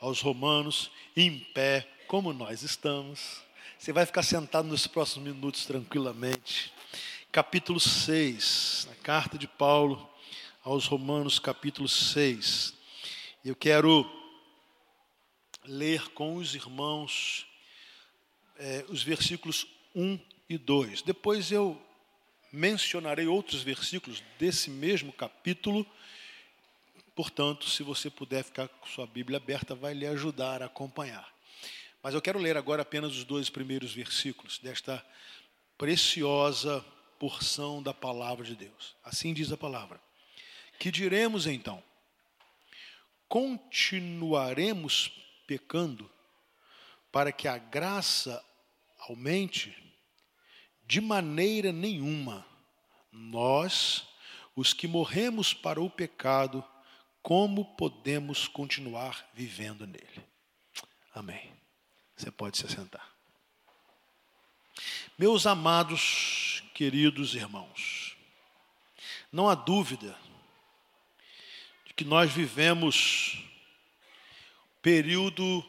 aos Romanos, em pé, como nós estamos. Você vai ficar sentado nos próximos minutos tranquilamente. Capítulo 6, a carta de Paulo aos Romanos, capítulo 6. Eu quero ler com os irmãos é, os versículos 1 e 2. Depois eu mencionarei outros versículos desse mesmo capítulo. Portanto, se você puder ficar com sua Bíblia aberta, vai lhe ajudar a acompanhar. Mas eu quero ler agora apenas os dois primeiros versículos desta preciosa porção da palavra de Deus. Assim diz a palavra. Que diremos então? Continuaremos pecando para que a graça aumente? De maneira nenhuma. Nós, os que morremos para o pecado, como podemos continuar vivendo nele? Amém. Você pode se sentar. Meus amados, queridos irmãos, não há dúvida de que nós vivemos período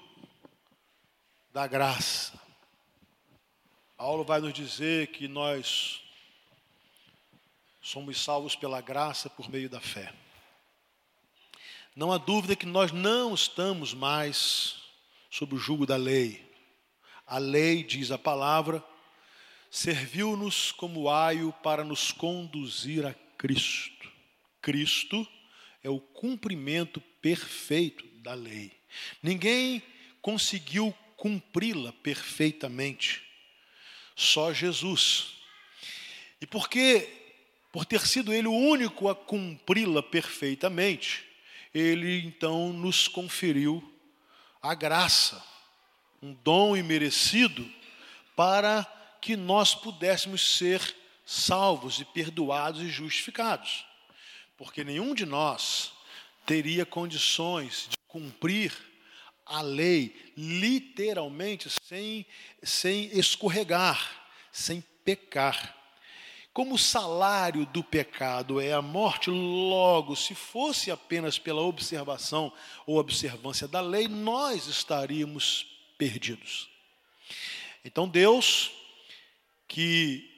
da graça, Paulo vai nos dizer que nós somos salvos pela graça por meio da fé. Não há dúvida que nós não estamos mais sob o jugo da lei. A lei, diz a palavra, serviu-nos como aio para nos conduzir a Cristo. Cristo é o cumprimento perfeito da lei. Ninguém conseguiu cumpri-la perfeitamente só Jesus. E porque, por ter sido Ele o único a cumpri-la perfeitamente, Ele então nos conferiu a graça, um dom imerecido, para que nós pudéssemos ser salvos e perdoados e justificados. Porque nenhum de nós teria condições de cumprir a lei, literalmente, sem, sem escorregar, sem pecar. Como o salário do pecado é a morte, logo, se fosse apenas pela observação ou observância da lei, nós estaríamos perdidos. Então, Deus, que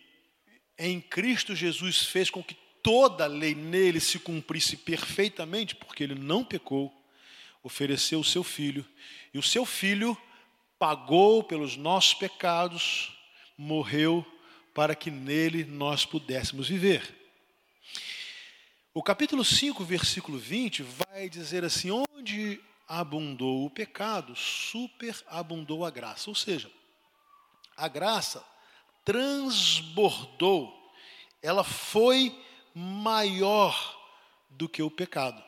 em Cristo Jesus fez com que toda a lei nele se cumprisse perfeitamente, porque ele não pecou, ofereceu o seu filho, e o seu filho pagou pelos nossos pecados, morreu para que nele nós pudéssemos viver. O capítulo 5, versículo 20, vai dizer assim: onde abundou o pecado, superabundou a graça. Ou seja, a graça transbordou, ela foi maior do que o pecado.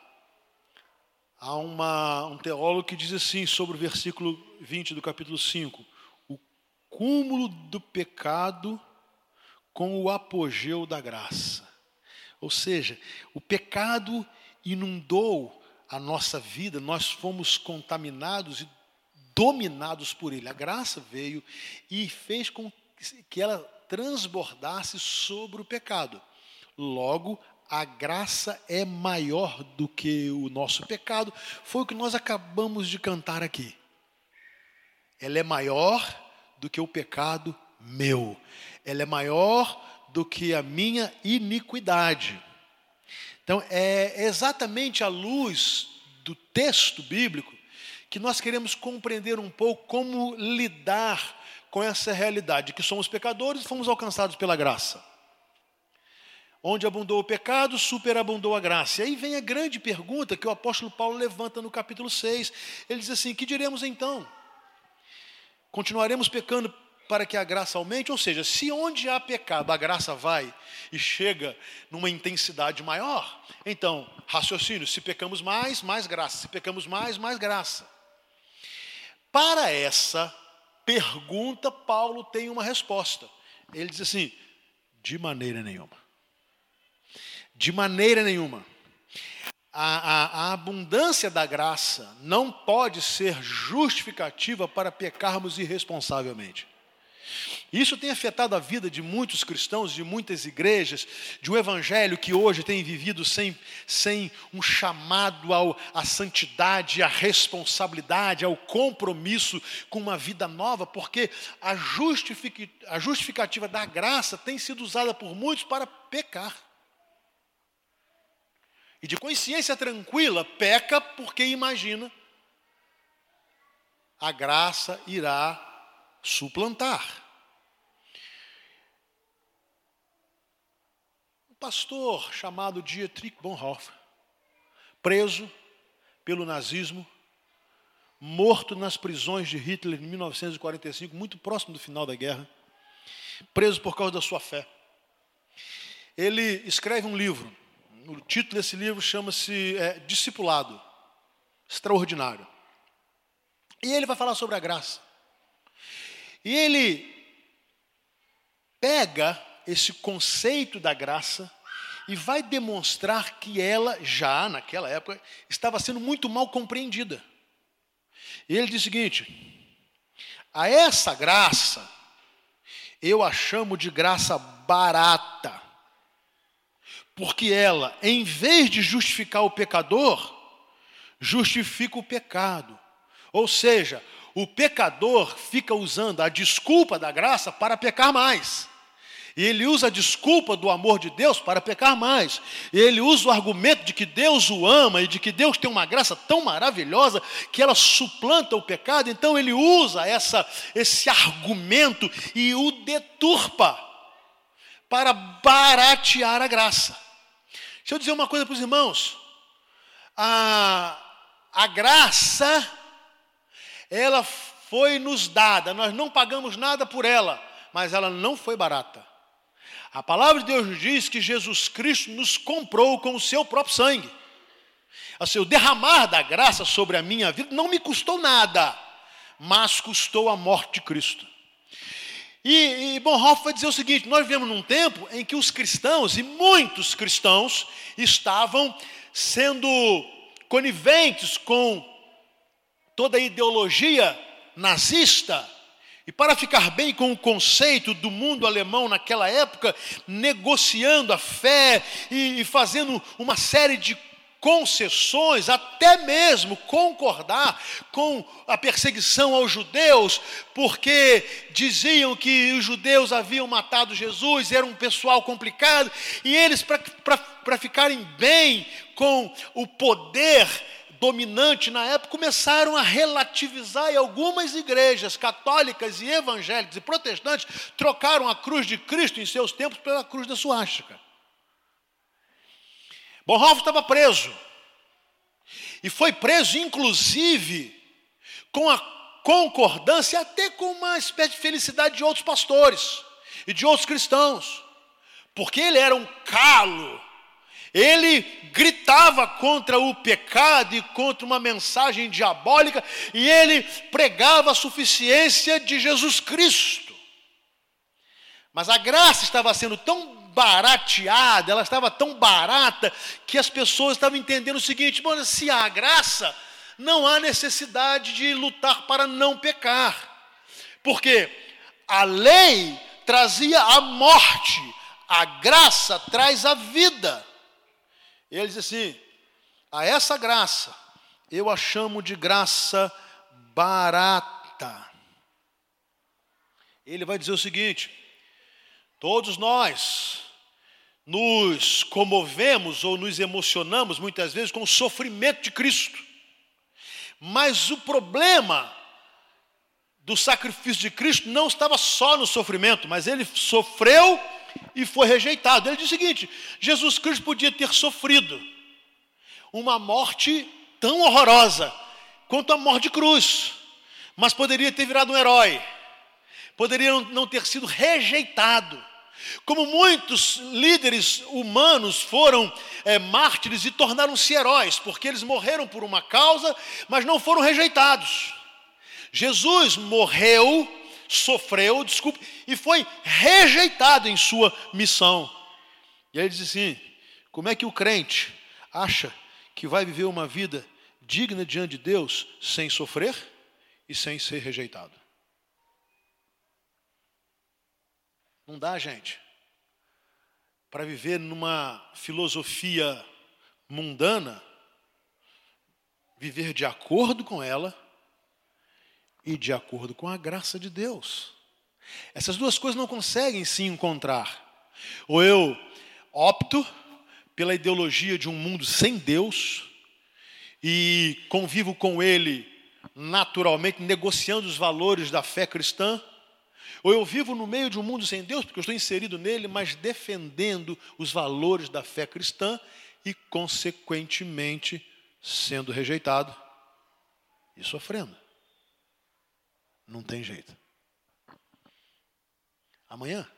Há uma, um teólogo que diz assim sobre o versículo 20 do capítulo 5: o cúmulo do pecado com o apogeu da graça. Ou seja, o pecado inundou a nossa vida, nós fomos contaminados e dominados por ele. A graça veio e fez com que ela transbordasse sobre o pecado. Logo, a graça é maior do que o nosso pecado, foi o que nós acabamos de cantar aqui. Ela é maior do que o pecado meu, ela é maior do que a minha iniquidade. Então, é exatamente à luz do texto bíblico que nós queremos compreender um pouco como lidar com essa realidade, que somos pecadores e fomos alcançados pela graça. Onde abundou o pecado, superabundou a graça. E aí vem a grande pergunta que o apóstolo Paulo levanta no capítulo 6. Ele diz assim: Que diremos então? Continuaremos pecando para que a graça aumente? Ou seja, se onde há pecado a graça vai e chega numa intensidade maior, então, raciocínio: se pecamos mais, mais graça. Se pecamos mais, mais graça. Para essa pergunta, Paulo tem uma resposta. Ele diz assim: de maneira nenhuma. De maneira nenhuma. A, a, a, abundância da graça não pode ser justificativa para pecarmos irresponsavelmente. Isso tem afetado a vida de muitos cristãos, de muitas igrejas, de um evangelho que hoje tem vivido sem, sem um chamado ao, à santidade, à responsabilidade, ao compromisso com uma vida nova, porque a, justific, a justificativa da graça tem sido usada por muitos para pecar. E de consciência tranquila, peca porque imagina a graça irá suplantar. pastor chamado Dietrich Bonhoeffer, preso pelo nazismo, morto nas prisões de Hitler em 1945, muito próximo do final da guerra, preso por causa da sua fé. Ele escreve um livro, o título desse livro chama-se é, Discipulado, Extraordinário. E ele vai falar sobre a graça. E ele pega esse conceito da graça e vai demonstrar que ela, já naquela época, estava sendo muito mal compreendida. E ele diz o seguinte: a essa graça, eu a chamo de graça barata, porque ela, em vez de justificar o pecador, justifica o pecado. Ou seja, o pecador fica usando a desculpa da graça para pecar mais. E ele usa a desculpa do amor de Deus para pecar mais. E ele usa o argumento de que Deus o ama e de que Deus tem uma graça tão maravilhosa que ela suplanta o pecado. Então ele usa essa, esse argumento e o deturpa para baratear a graça. Deixa eu dizer uma coisa para os irmãos. A, a graça, ela foi nos dada, nós não pagamos nada por ela, mas ela não foi barata. A palavra de Deus diz que Jesus Cristo nos comprou com o seu próprio sangue. Assim, o derramar da graça sobre a minha vida não me custou nada, mas custou a morte de Cristo. E, e Bonhoeffer vai dizer o seguinte: nós vivemos num tempo em que os cristãos, e muitos cristãos, estavam sendo coniventes com toda a ideologia nazista, e para ficar bem com o conceito do mundo alemão naquela época, negociando a fé e, fazendo uma série de concessões, até mesmo concordar com a perseguição aos judeus, porque diziam que os judeus haviam matado Jesus, era um pessoal complicado, e eles, para ficarem bem com o poder dominante na época começaram a relativizar e algumas igrejas católicas e evangélicas e protestantes trocaram a cruz de Cristo em seus tempos pela cruz da suástica. Bonhoeffer estava preso. E foi preso, inclusive, com a concordância, até com uma espécie de felicidade de outros pastores e de outros cristãos. Porque ele era um calo ele gritava contra o pecado e contra uma mensagem diabólica, e ele pregava a suficiência de Jesus Cristo. Mas a graça estava sendo tão barateada, ela estava tão barata, que as pessoas estavam entendendo o seguinte: mano, se há graça, não há necessidade de lutar para não pecar, porque a lei trazia a morte, a graça traz a vida. Ele diz assim: a essa graça eu a chamo de graça barata. Ele vai dizer o seguinte: todos nós nos comovemos ou nos emocionamos muitas vezes com o sofrimento de Cristo, mas o problema do sacrifício de Cristo não estava só no sofrimento, mas ele sofreu e foi rejeitado. Ele diz o seguinte: Jesus Cristo podia ter sofrido uma morte tão horrorosa quanto a morte de cruz, mas poderia ter virado um herói, poderia não ter sido rejeitado. Como muitos líderes humanos foram é, mártires e tornaram-se heróis, porque eles morreram por uma causa, mas não foram rejeitados. Jesus morreu sofreu, desculpe, e foi rejeitado em sua missão. E aí ele diz assim: como é que o crente acha que vai viver uma vida digna diante de Deus sem sofrer e sem ser rejeitado? Não dá, gente. Para viver numa filosofia mundana, viver de acordo com ela e de acordo com a graça de Deus. Essas duas coisas não conseguem se encontrar. Ou eu opto pela ideologia de um mundo sem Deus e convivo com ele naturalmente, negociando os valores da fé cristã, ou eu vivo no meio de um mundo sem Deus, porque eu estou inserido nele, mas defendendo os valores da fé cristã e, consequentemente, sendo rejeitado e sofrendo. Não tem jeito. Amanhã,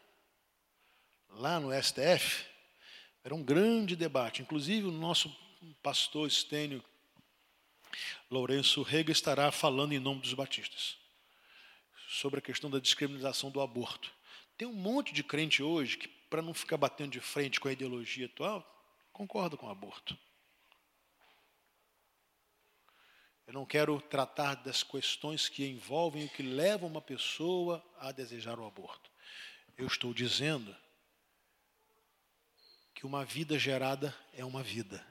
lá no STF, era um grande debate. Inclusive, o nosso pastor Estênio Lourenço Rega estará falando em nome dos batistas sobre a questão da descriminalização do aborto. Tem um monte de crente hoje que, para não ficar batendo de frente com a ideologia atual, concorda com o aborto. Eu não quero tratar das questões que envolvem o que leva uma pessoa a desejar o aborto. Eu estou dizendo que uma vida gerada é uma vida.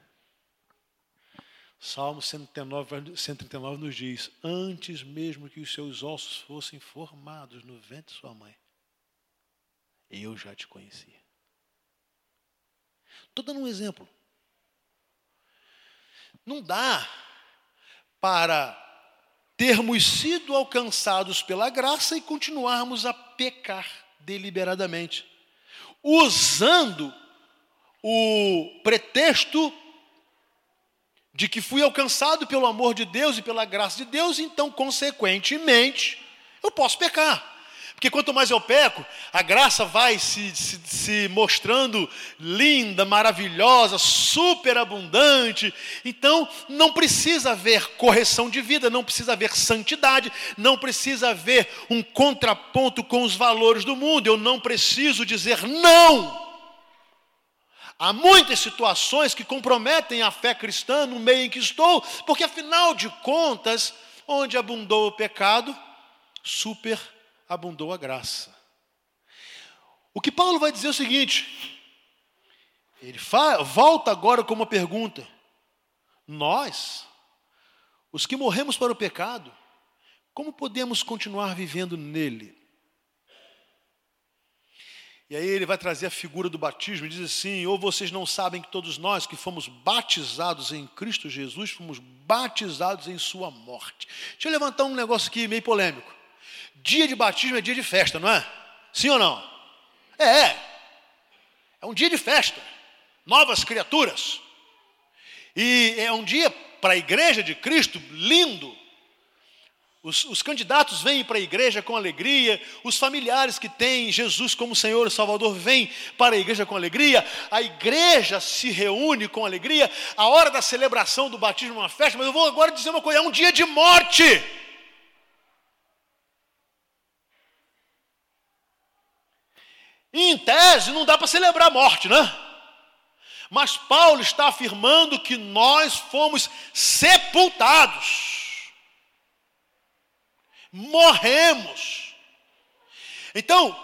Salmo 139, 139 nos diz: Antes mesmo que os seus ossos fossem formados no ventre de sua mãe, eu já te conhecia. Estou dando um exemplo. Não dá para termos sido alcançados pela graça e continuarmos a pecar deliberadamente, usando o pretexto de que fui alcançado pelo amor de Deus e pela graça de Deus, então, consequentemente, eu posso pecar. Porque quanto mais eu peco, a graça vai se, se, se mostrando linda, maravilhosa, superabundante. Então, não precisa haver correção de vida, não precisa haver santidade, não precisa haver um contraponto com os valores do mundo. Eu não preciso dizer não Há muitas situações que comprometem a fé cristã no meio em que estou, porque afinal de contas, onde abundou o pecado, superabundou a graça. O que Paulo vai dizer é o seguinte: ele fala, volta agora com uma pergunta. Nós, os que morremos para o pecado, como podemos continuar vivendo nele? E aí ele vai trazer a figura do batismo e diz assim: ou vocês não sabem que todos nós que fomos batizados em Cristo Jesus, fomos batizados em Sua morte. Deixa eu levantar um negócio aqui meio polêmico. Dia de batismo é dia de festa, não é? Sim ou não? É, é. É um dia de festa. Novas criaturas. E é um dia para a igreja de Cristo lindo, os, os, candidatos vêm para a igreja com alegria, os familiares que têm Jesus como Senhor e Salvador vêm para a igreja com alegria, a igreja se reúne com alegria, a hora da celebração do batismo é uma festa, mas eu vou agora dizer uma coisa: é um dia de morte. Em tese, não dá para celebrar a morte, né? Mas Paulo está afirmando que nós fomos sepultados morremos. Então,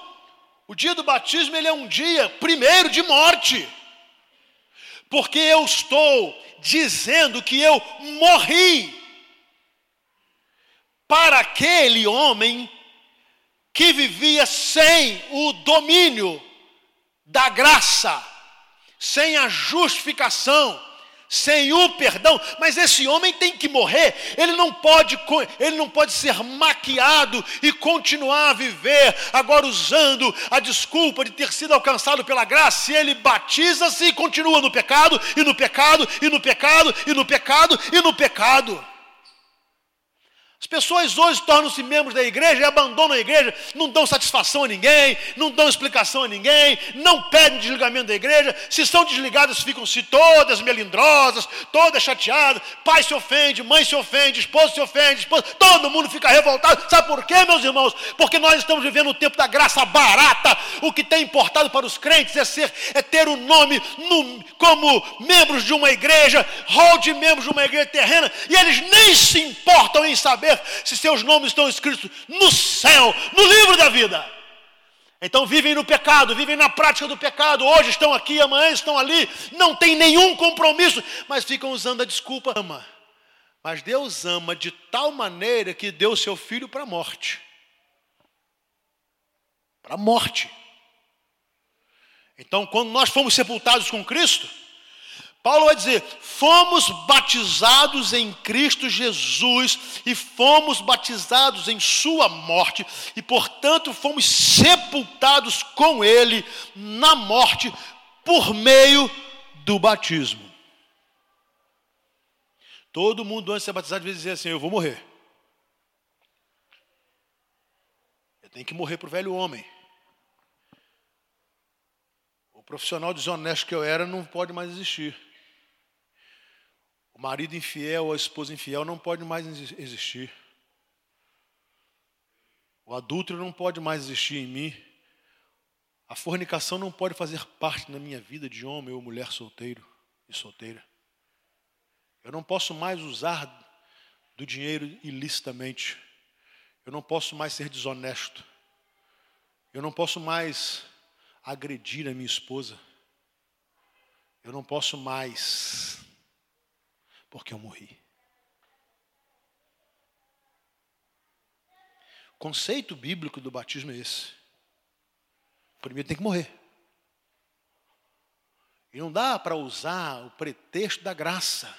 o dia do batismo ele é um dia primeiro de morte. Porque eu estou dizendo que eu morri para aquele homem que vivia sem o domínio da graça, sem a justificação, sem o perdão, mas esse homem tem que morrer, ele não pode, ele não pode ser maquiado e continuar a viver, agora usando a desculpa de ter sido alcançado pela graça, se ele batiza-se e continua no pecado, e no pecado, e no pecado, e no pecado, e no pecado. As pessoas hoje tornam-se membros da igreja e abandonam a igreja, não dão satisfação a ninguém, não dão explicação a ninguém, não pedem desligamento da igreja. Se são desligadas, ficam-se todas melindrosas, todas chateadas. Pai se ofende, mãe se ofende, esposo se ofende, esposo, todo mundo fica revoltado. Sabe por quê, meus irmãos? Porque nós estamos vivendo o tempo da graça barata. O que tem importado para os crentes é ser, é ter o nome no, como membros de uma igreja, rol de membros de uma igreja terrena, e eles nem se importam em saber se seus nomes estão escritos no céu, no livro da vida. Então vivem no pecado, vivem na prática do pecado. Hoje estão aqui, amanhã estão ali, não tem nenhum compromisso, mas ficam usando a desculpa. Ama. Mas Deus ama de tal maneira que deu seu filho para a morte. Para a morte. Então, quando nós fomos sepultados com Cristo, Paulo vai dizer: fomos batizados em Cristo Jesus e fomos batizados em Sua morte, e portanto fomos sepultados com Ele na morte por meio do batismo. Todo mundo antes de ser batizado devia dizer assim: Eu vou morrer. Eu tenho que morrer para o velho homem. O profissional desonesto que eu era não pode mais existir. O marido infiel ou a esposa infiel não pode mais existir. O adúltero não pode mais existir em mim. A fornicação não pode fazer parte na minha vida de homem ou mulher solteiro e solteira. Eu não posso mais usar do dinheiro ilicitamente. Eu não posso mais ser desonesto. Eu não posso mais agredir a minha esposa. Eu não posso mais porque eu morri. O conceito bíblico do batismo é esse. Primeiro tem que morrer. E não dá para usar o pretexto da graça.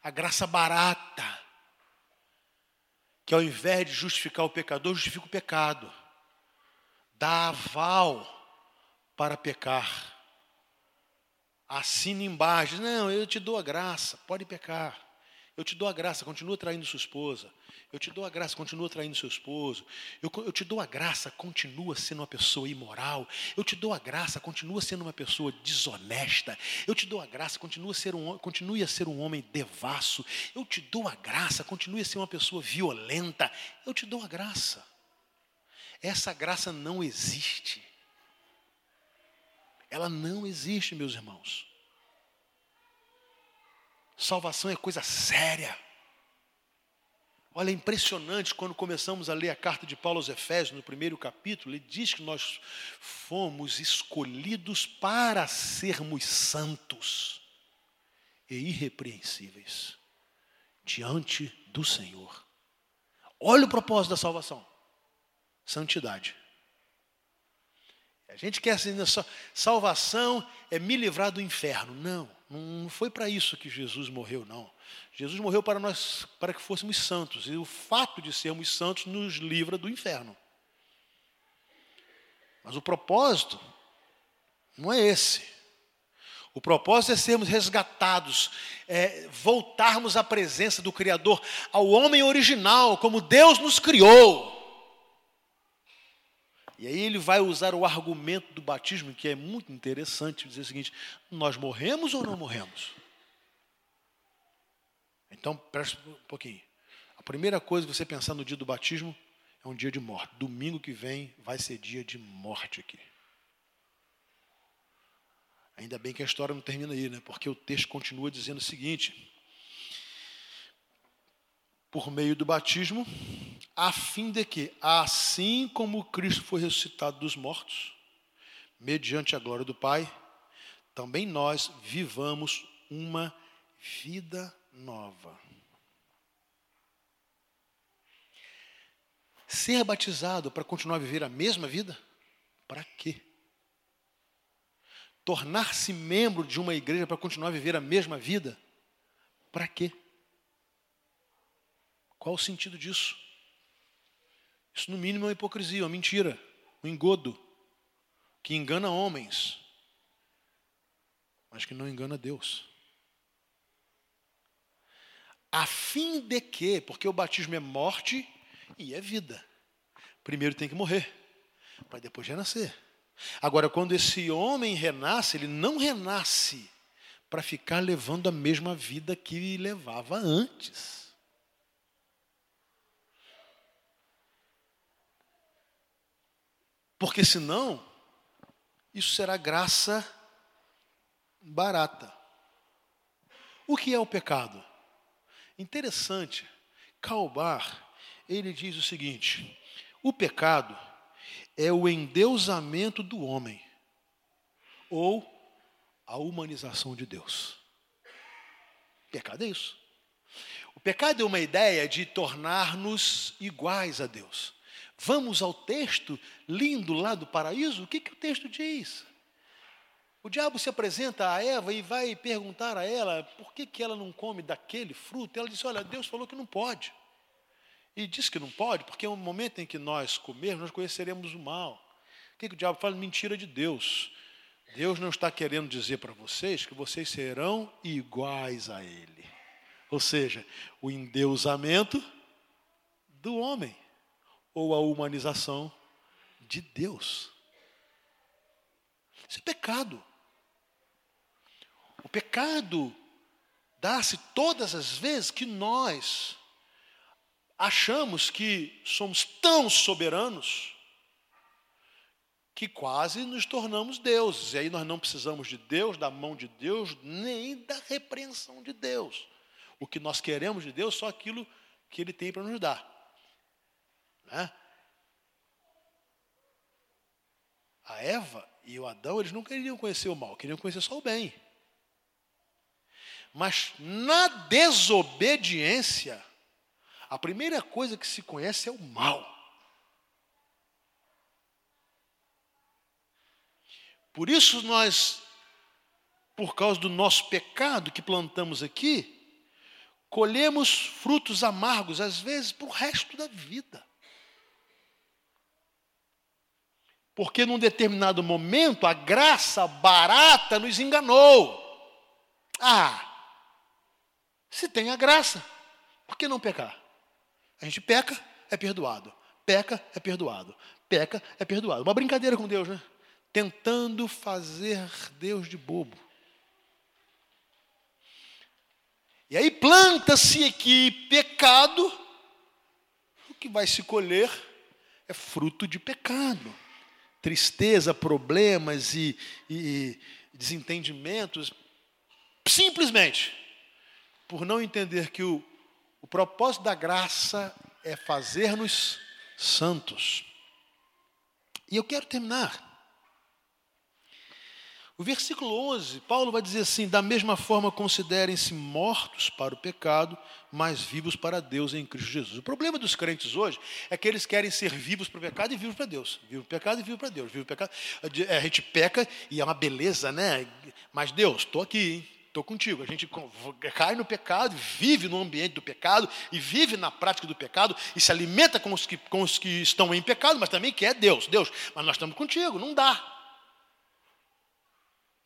A graça barata. Que ao invés de justificar o pecador, justifica o pecado. Dá aval para pecar assina embaixo, não, eu te dou a graça, pode pecar. Eu te dou a graça, continua traindo sua esposa. Eu te dou a graça, continua traindo seu esposo. Eu, eu, te dou a graça, continua sendo uma pessoa imoral. Eu te dou a graça, continua sendo uma pessoa desonesta. Eu te dou a graça, continua ser um, continue a ser um homem devasso. Eu te dou a graça, continue a ser uma pessoa violenta. Eu te dou a graça. Essa graça não existe. Ela não existe, meus irmãos. Salvação é coisa séria. Olha, é impressionante quando começamos a ler a carta de Paulo aos Efésios, no primeiro capítulo, ele diz que nós fomos escolhidos para sermos santos e irrepreensíveis diante do Senhor. Olha o propósito da salvação: santidade. A gente quer assim, salvação é me livrar do inferno. Não, não foi para isso que Jesus morreu, não. Jesus morreu para nós, para que fôssemos santos. E o fato de sermos santos nos livra do inferno. Mas o propósito não é esse. O propósito é sermos resgatados, é voltarmos à presença do Criador, ao homem original, como Deus nos criou. E aí ele vai usar o argumento do batismo, que é muito interessante, dizer o seguinte: nós morremos ou não morremos? Então, preste um pouquinho. A primeira coisa que você pensar no dia do batismo é um dia de morte. Domingo que vem vai ser dia de morte aqui. Ainda bem que a história não termina aí, né? Porque o texto continua dizendo o seguinte: por meio do batismo, a fim de que, assim como Cristo foi ressuscitado dos mortos, mediante a glória do Pai, também nós vivamos uma vida nova. Ser batizado para continuar a viver a mesma vida? Para quê? Tornar-se membro de uma igreja para continuar a viver a mesma vida? Para quê? Qual o sentido disso? Isso, no mínimo, é uma hipocrisia, uma mentira, um engodo, que engana homens, mas que não engana Deus. A fim de que, porque o batismo é morte e é vida. Primeiro tem que morrer, para depois renascer. Agora, quando esse homem renasce, ele não renasce para ficar levando a mesma vida que levava antes. Porque senão, isso será graça barata. O que é o pecado? Interessante, Calbar, ele diz o seguinte: o pecado, é o endeusamento do homem ou a humanização de Deus. Pecado é isso. O pecado é uma ideia de tornar-nos iguais a Deus. Vamos ao texto lindo lá do paraíso? O que, que o texto diz? O diabo se apresenta a Eva e vai perguntar a ela por que, que ela não come daquele fruto. Ela disse: Olha, Deus falou que não pode. E diz que não pode, porque é um momento em que nós comermos, nós conheceremos o mal. O que, que o diabo fala? Mentira de Deus. Deus não está querendo dizer para vocês que vocês serão iguais a Ele. Ou seja, o endeusamento do homem ou a humanização de Deus. Isso é pecado. O pecado dá-se todas as vezes que nós achamos que somos tão soberanos que quase nos tornamos deuses. E aí nós não precisamos de Deus, da mão de Deus, nem da repreensão de Deus. O que nós queremos de Deus é só aquilo que Ele tem para nos dar. Né? A Eva e o Adão, eles não queriam conhecer o mal, queriam conhecer só o bem. Mas na desobediência, a primeira coisa que se conhece é o mal. Por isso nós, por causa do nosso pecado que plantamos aqui, colhemos frutos amargos, às vezes, para o resto da vida. Porque num determinado momento a graça barata nos enganou. Ah, se tem a graça, por que não pecar? A gente peca, é perdoado. Peca, é perdoado. Peca, é perdoado. Uma brincadeira com Deus, né? tentando fazer Deus de bobo. E aí planta-se aqui pecado, o que vai se colher é fruto de pecado. Tristeza, problemas e, e desentendimentos, simplesmente por não entender que o, o propósito da graça é fazer-nos santos. E eu quero terminar o versículo 11, Paulo vai dizer assim: da mesma forma considerem-se mortos para o pecado, mas vivos para Deus em Cristo Jesus. O problema dos crentes hoje é que eles querem ser vivos para o pecado e vivos para Deus. Vivo para o pecado e vivo para Deus. Vivo pecado. A gente peca e é uma beleza, né? Mas Deus, estou aqui, hein? Estou contigo. A gente cai no pecado, vive no ambiente do pecado e vive na prática do pecado e se alimenta com os que, com os que estão em pecado, mas também quer Deus. Deus, mas nós estamos contigo, não dá.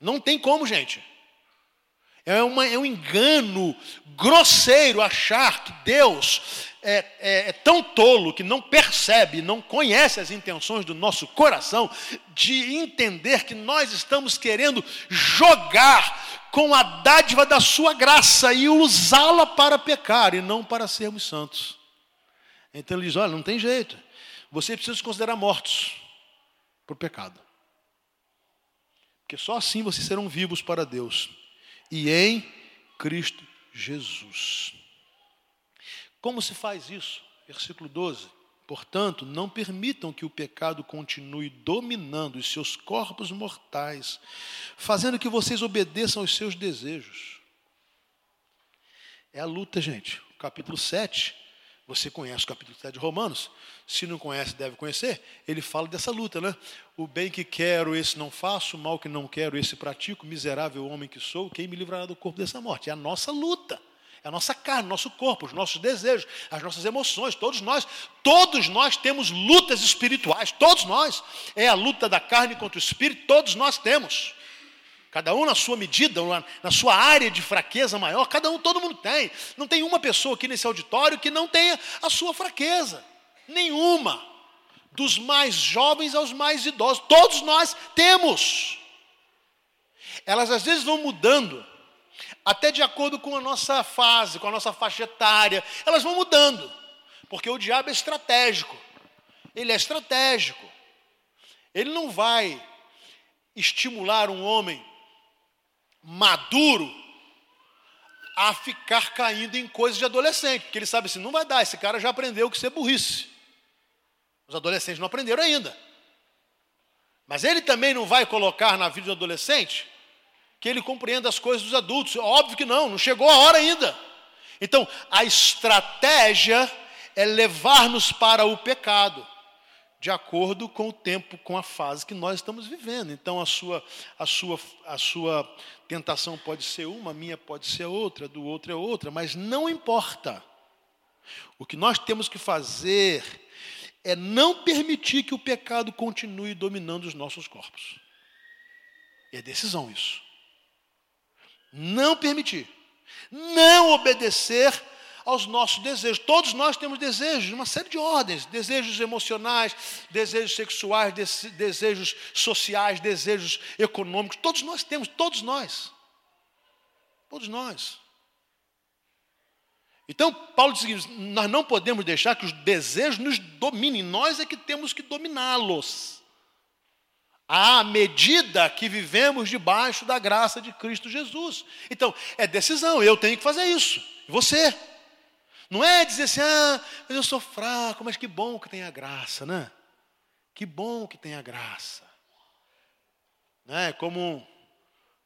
Não tem como, gente. É, uma, é um engano grosseiro achar que Deus é, é, é, tão tolo que não percebe, não conhece as intenções do nosso coração, de entender que nós estamos querendo jogar com a dádiva da sua graça e usá-la para pecar e não para sermos santos. Então ele diz: olha, não tem jeito, você precisa se considerar mortos por pecado. Porque só assim vocês serão vivos para Deus. E em Cristo Jesus. Como se faz isso? Versículo 12. Portanto, não permitam que o pecado continue dominando os seus corpos mortais, fazendo que vocês obedeçam aos seus desejos. É a luta, gente. Capítulo 7 você conhece o capítulo 7 de Romanos? Se não conhece, deve conhecer. Ele fala dessa luta, né? O bem que quero, esse não faço, o mal que não quero, esse pratico, miserável homem que sou, quem me livrará do corpo dessa morte? É a nossa luta. É a nossa carne, nosso corpo, os nossos desejos, as nossas emoções, todos nós, todos nós temos lutas espirituais, todos nós. É a luta da carne contra o espírito, todos nós temos. Cada um na sua medida, na sua área de fraqueza maior, cada um, todo mundo tem. Não tem uma pessoa aqui nesse auditório que não tenha a sua fraqueza. Nenhuma. Dos mais jovens aos mais idosos. Todos nós temos. Elas às vezes vão mudando, até de acordo com a nossa fase, com a nossa faixa etária. Elas vão mudando. Porque o diabo é estratégico. Ele é estratégico. Ele não vai estimular um homem maduro a ficar caindo em coisas de adolescente, porque ele sabe assim, não vai dar, esse cara já aprendeu que é burrice. Os adolescentes não aprenderam ainda. Mas ele também não vai colocar na vida do adolescente que ele compreenda as coisas dos adultos. Óbvio que não, não chegou a hora ainda. Então, a estratégia é levar-nos para o pecado, de acordo com o tempo, com a fase que nós estamos vivendo. Então, a sua, a sua, a sua tentação pode ser uma, a minha pode ser outra, do outro é outra, mas não importa. O que nós temos que fazer é não permitir que o pecado continue dominando os nossos corpos. É decisão isso. Não permitir. Não obedecer aos nossos desejos. Todos nós temos desejos, uma série de ordens: desejos emocionais, desejos sexuais, desejos sociais, desejos econômicos. Todos nós temos, todos nós. Todos nós. Então, Paulo diz seguinte: nós não podemos deixar que os desejos nos dominem, nós é que temos que dominá-los. À medida que vivemos debaixo da graça de Cristo Jesus. Então, é decisão, eu tenho que fazer isso. Você? Não é dizer assim, ah, mas eu sou fraco, mas que bom que tem a graça, né? Que bom que tem a graça. Né? Como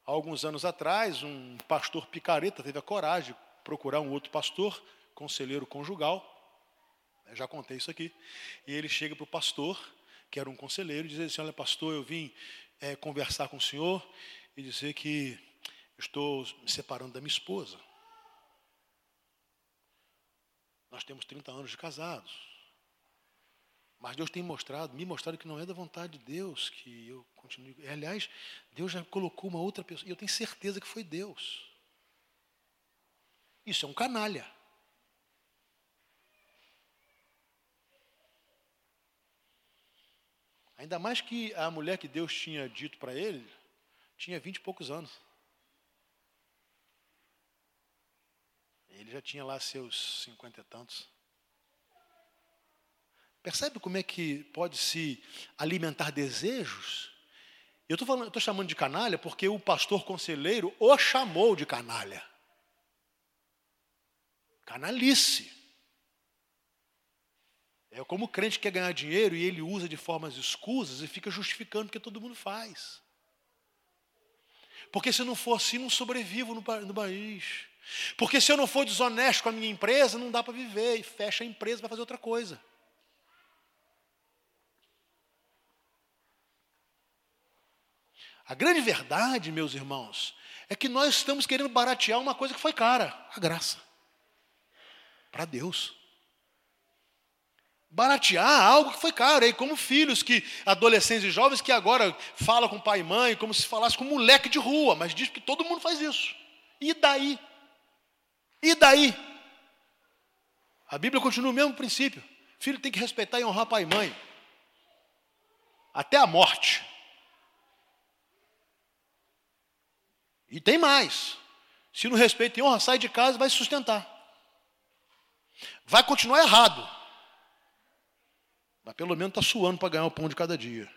alguns anos atrás, um pastor picareta teve a coragem procurar um outro pastor, conselheiro conjugal. Eu já contei isso aqui. E ele chega para o pastor, que era um conselheiro, e diz assim: Olha, pastor, eu vim é, conversar com o senhor e dizer que estou me separando da minha esposa. Nós temos 30 anos de casados. Mas Deus tem mostrado, me mostrado que não é da vontade de Deus que eu continue. Aliás, Deus já colocou uma outra pessoa, e eu tenho certeza que foi Deus. Isso é um canalha. Ainda mais que a mulher que Deus tinha dito para ele tinha vinte e poucos anos. Ele já tinha lá seus cinquenta e tantos. Percebe como é que pode se alimentar desejos? Eu estou chamando de canalha porque o pastor conselheiro o chamou de canalha. Canalice. É como o crente quer ganhar dinheiro e ele usa de formas escusas e fica justificando que todo mundo faz. Porque se não for assim, não sobrevivo no, país. Porque se eu não for desonesto com a minha empresa, não dá para viver. E fecha a empresa para fazer outra coisa. A grande verdade, meus irmãos, é que nós estamos querendo baratear uma coisa que foi cara, a graça para Deus. Baratear algo que foi caro, aí como filhos que adolescentes e jovens que agora falam com pai e mãe como se falasse com um moleque de rua, mas diz que todo mundo faz isso. E daí? E daí? A Bíblia continua o mesmo princípio. Filho tem que respeitar e honrar pai e mãe. Até a morte. E tem mais. Se não respeita e honra, sai de casa e vai se sustentar. Vai continuar errado. Mas pelo menos está suando para ganhar o pão de cada dia.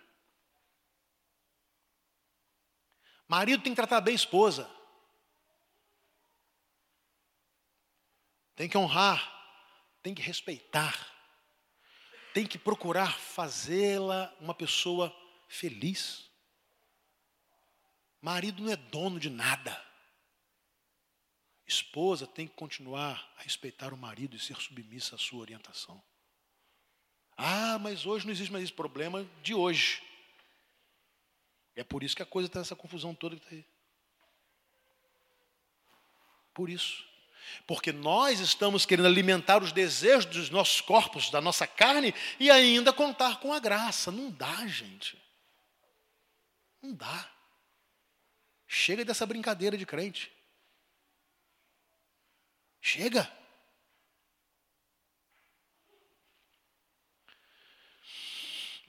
Marido tem que tratar bem a esposa. Tem que honrar. Tem que respeitar. Tem que procurar fazê-la uma pessoa feliz. Marido não é dono de nada. Esposa tem que continuar a respeitar o marido e ser submissa à sua orientação. Ah, mas hoje não existe mais esse problema de hoje. É por isso que a coisa está nessa confusão toda que está aí. Por isso. Porque nós estamos querendo alimentar os desejos dos nossos corpos, da nossa carne, e ainda contar com a graça. Não dá, gente. Não dá. Chega dessa brincadeira de crente. Chega.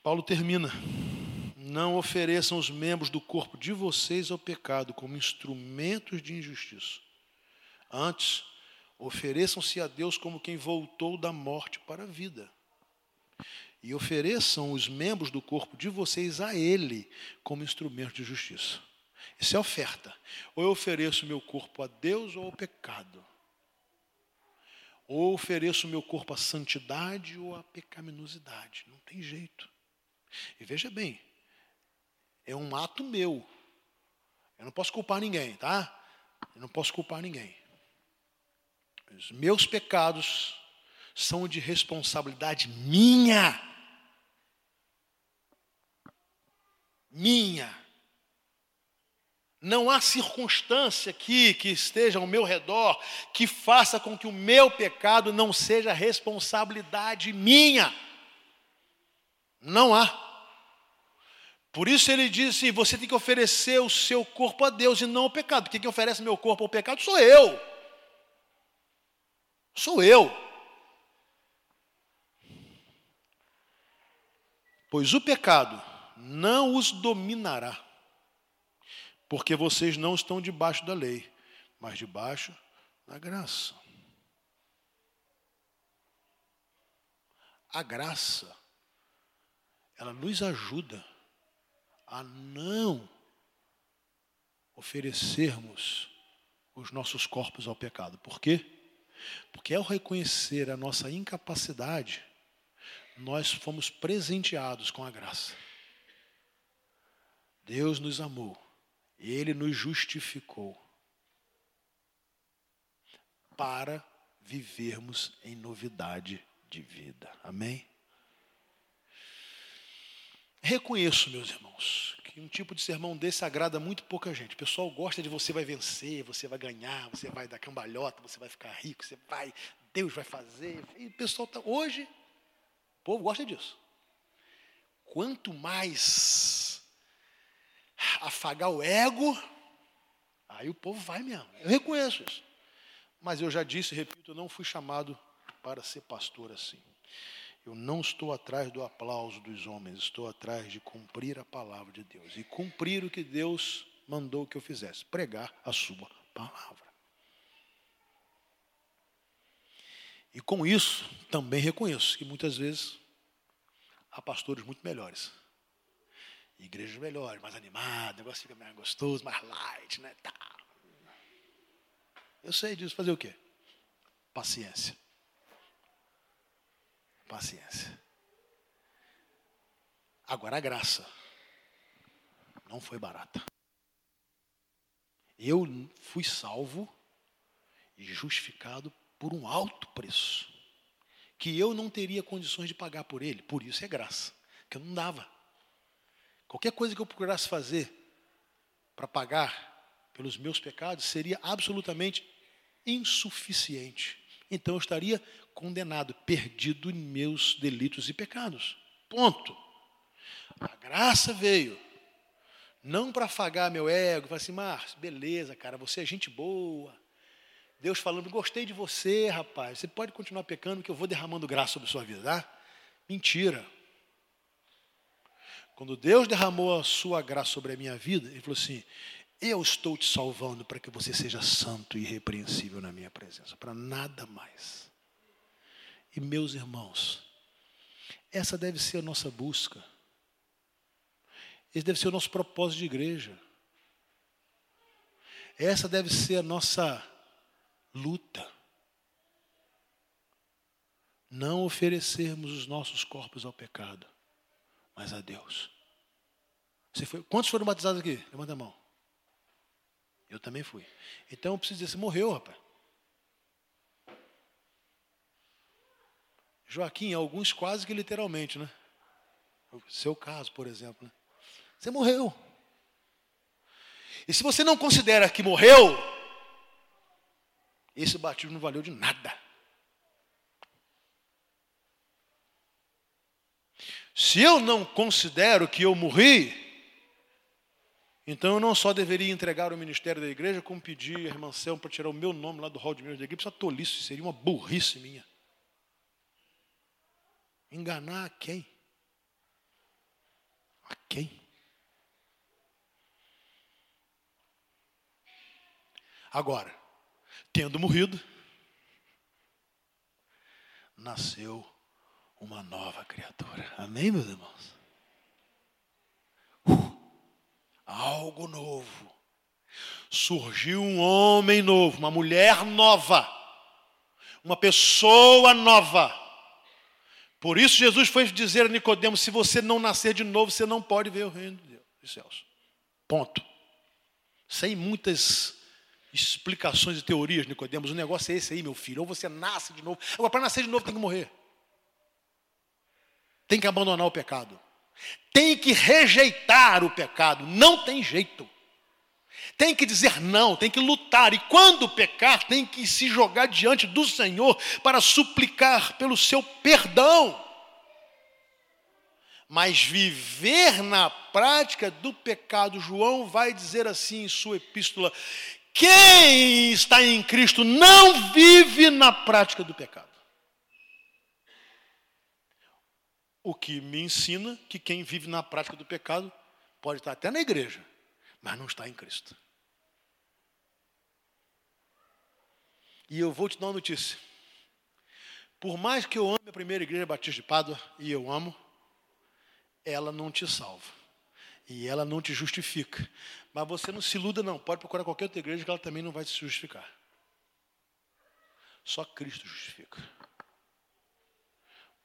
Paulo termina. Não ofereçam os membros do corpo de vocês ao pecado como instrumentos de injustiça. Antes, ofereçam-se a Deus como quem voltou da morte para a vida. E ofereçam os membros do corpo de vocês a Ele como instrumento de justiça. Isso é oferta. Ou eu ofereço meu corpo a Deus ou ao pecado. Ou ofereço meu corpo à santidade ou à pecaminosidade. Não tem jeito. E veja bem, é um ato meu. Eu não posso culpar ninguém, tá? Eu não posso culpar ninguém. Os meus pecados são de responsabilidade minha. Minha. Não há circunstância aqui que esteja ao meu redor que faça com que o meu pecado não seja responsabilidade minha. Não há. Por isso ele disse: assim, você tem que oferecer o seu corpo a Deus e não ao pecado. Porque quem oferece meu corpo ao pecado sou eu. Sou eu. Pois o pecado não os dominará porque vocês não estão debaixo da lei, mas debaixo da graça. A graça, ela nos ajuda a não oferecermos os nossos corpos ao pecado. Por quê? Porque ao reconhecer a nossa incapacidade, nós fomos presenteados com a graça. Deus nos amou ele nos justificou para vivermos em novidade de vida. Amém? Reconheço, meus irmãos, que um tipo de sermão desse agrada muito pouca gente. O pessoal gosta de você vai vencer, você vai ganhar, você vai dar cambalhota, você vai ficar rico, você vai, Deus vai fazer. E o pessoal tá hoje, o povo gosta disso. Quanto mais afagar o ego, aí o povo vai mesmo. Eu reconheço isso. Mas eu já disse, repito, eu não fui chamado para ser pastor assim. Eu não estou atrás do aplauso dos homens, estou atrás de cumprir a palavra de Deus e cumprir o que Deus mandou que eu fizesse, pregar a sua palavra. E com isso, também reconheço que muitas vezes há pastores muito melhores igrejas melhores, mais animadas, negócio fica mais gostoso, mais light, né? Tá. Eu sei disso, fazer o quê? Paciência. Paciência. Agora a graça não foi barata. Eu fui salvo e justificado por um alto preço, que eu não teria condições de pagar por ele, por isso é graça, que eu não dava. Qualquer coisa que eu procurasse fazer para pagar pelos meus pecados seria absolutamente insuficiente. Então eu estaria condenado, perdido em meus delitos e pecados. Ponto. A graça veio não para afagar meu ego, falar assim, Márcio, beleza, cara, você é gente boa. Deus falando, gostei de você, rapaz. Você pode continuar pecando que eu vou derramando graça sobre sua vida, tá? Mentira. Quando Deus derramou a sua graça sobre a minha vida, Ele falou assim: Eu estou te salvando para que você seja santo e irrepreensível na minha presença, para nada mais. E meus irmãos, essa deve ser a nossa busca. Esse deve ser o nosso propósito de igreja. Essa deve ser a nossa luta. Não oferecermos os nossos corpos ao pecado mas a Deus. Foi, quantos foram batizados aqui? Levanta a mão. Eu também fui. Então eu preciso dizer, você morreu, rapaz. Joaquim, alguns quase que literalmente, né? Seu caso, por exemplo. Né? Você morreu. E se você não considera que morreu, esse batismo não valeu de nada. Se eu não considero que eu morri, então eu não só deveria entregar o ministério da igreja, como pedir a irmã Selma para tirar o meu nome lá do hall de membros da igreja. Isso é tolice, seria uma burrice minha. Enganar a quem? A quem? Agora, tendo morrido, nasceu uma nova criatura. Amém, meus irmãos? Uh, algo novo. Surgiu um homem novo, uma mulher nova, uma pessoa nova. Por isso Jesus foi dizer a Nicodemos: se você não nascer de novo, você não pode ver o reino de Deus. dos céus. Ponto. Sem muitas explicações e teorias, Nicodemos. O negócio é esse aí, meu filho. Ou você nasce de novo. Agora, para nascer de novo, tem que morrer. Tem que abandonar o pecado. Tem que rejeitar o pecado. Não tem jeito. Tem que dizer não, tem que lutar. E quando pecar, tem que se jogar diante do Senhor para suplicar pelo seu perdão. Mas viver na prática do pecado, João vai dizer assim em sua epístola: quem está em Cristo não vive na prática do pecado. O que me ensina que quem vive na prática do pecado pode estar até na igreja, mas não está em Cristo. E eu vou te dar uma notícia. Por mais que eu ame a primeira igreja batista de Pádua, e eu amo, ela não te salva. E ela não te justifica. Mas você não se iluda, não. Pode procurar qualquer outra igreja que ela também não vai te justificar. Só Cristo justifica.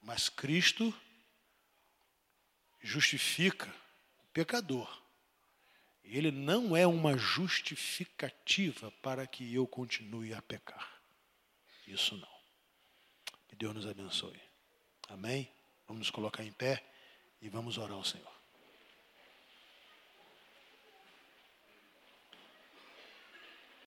Mas Cristo justifica o pecador. Ele não é uma justificativa para que eu continue a pecar. Isso não. Que Deus nos abençoe. Amém? Vamos nos colocar em pé. E vamos orar ao Senhor.